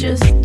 just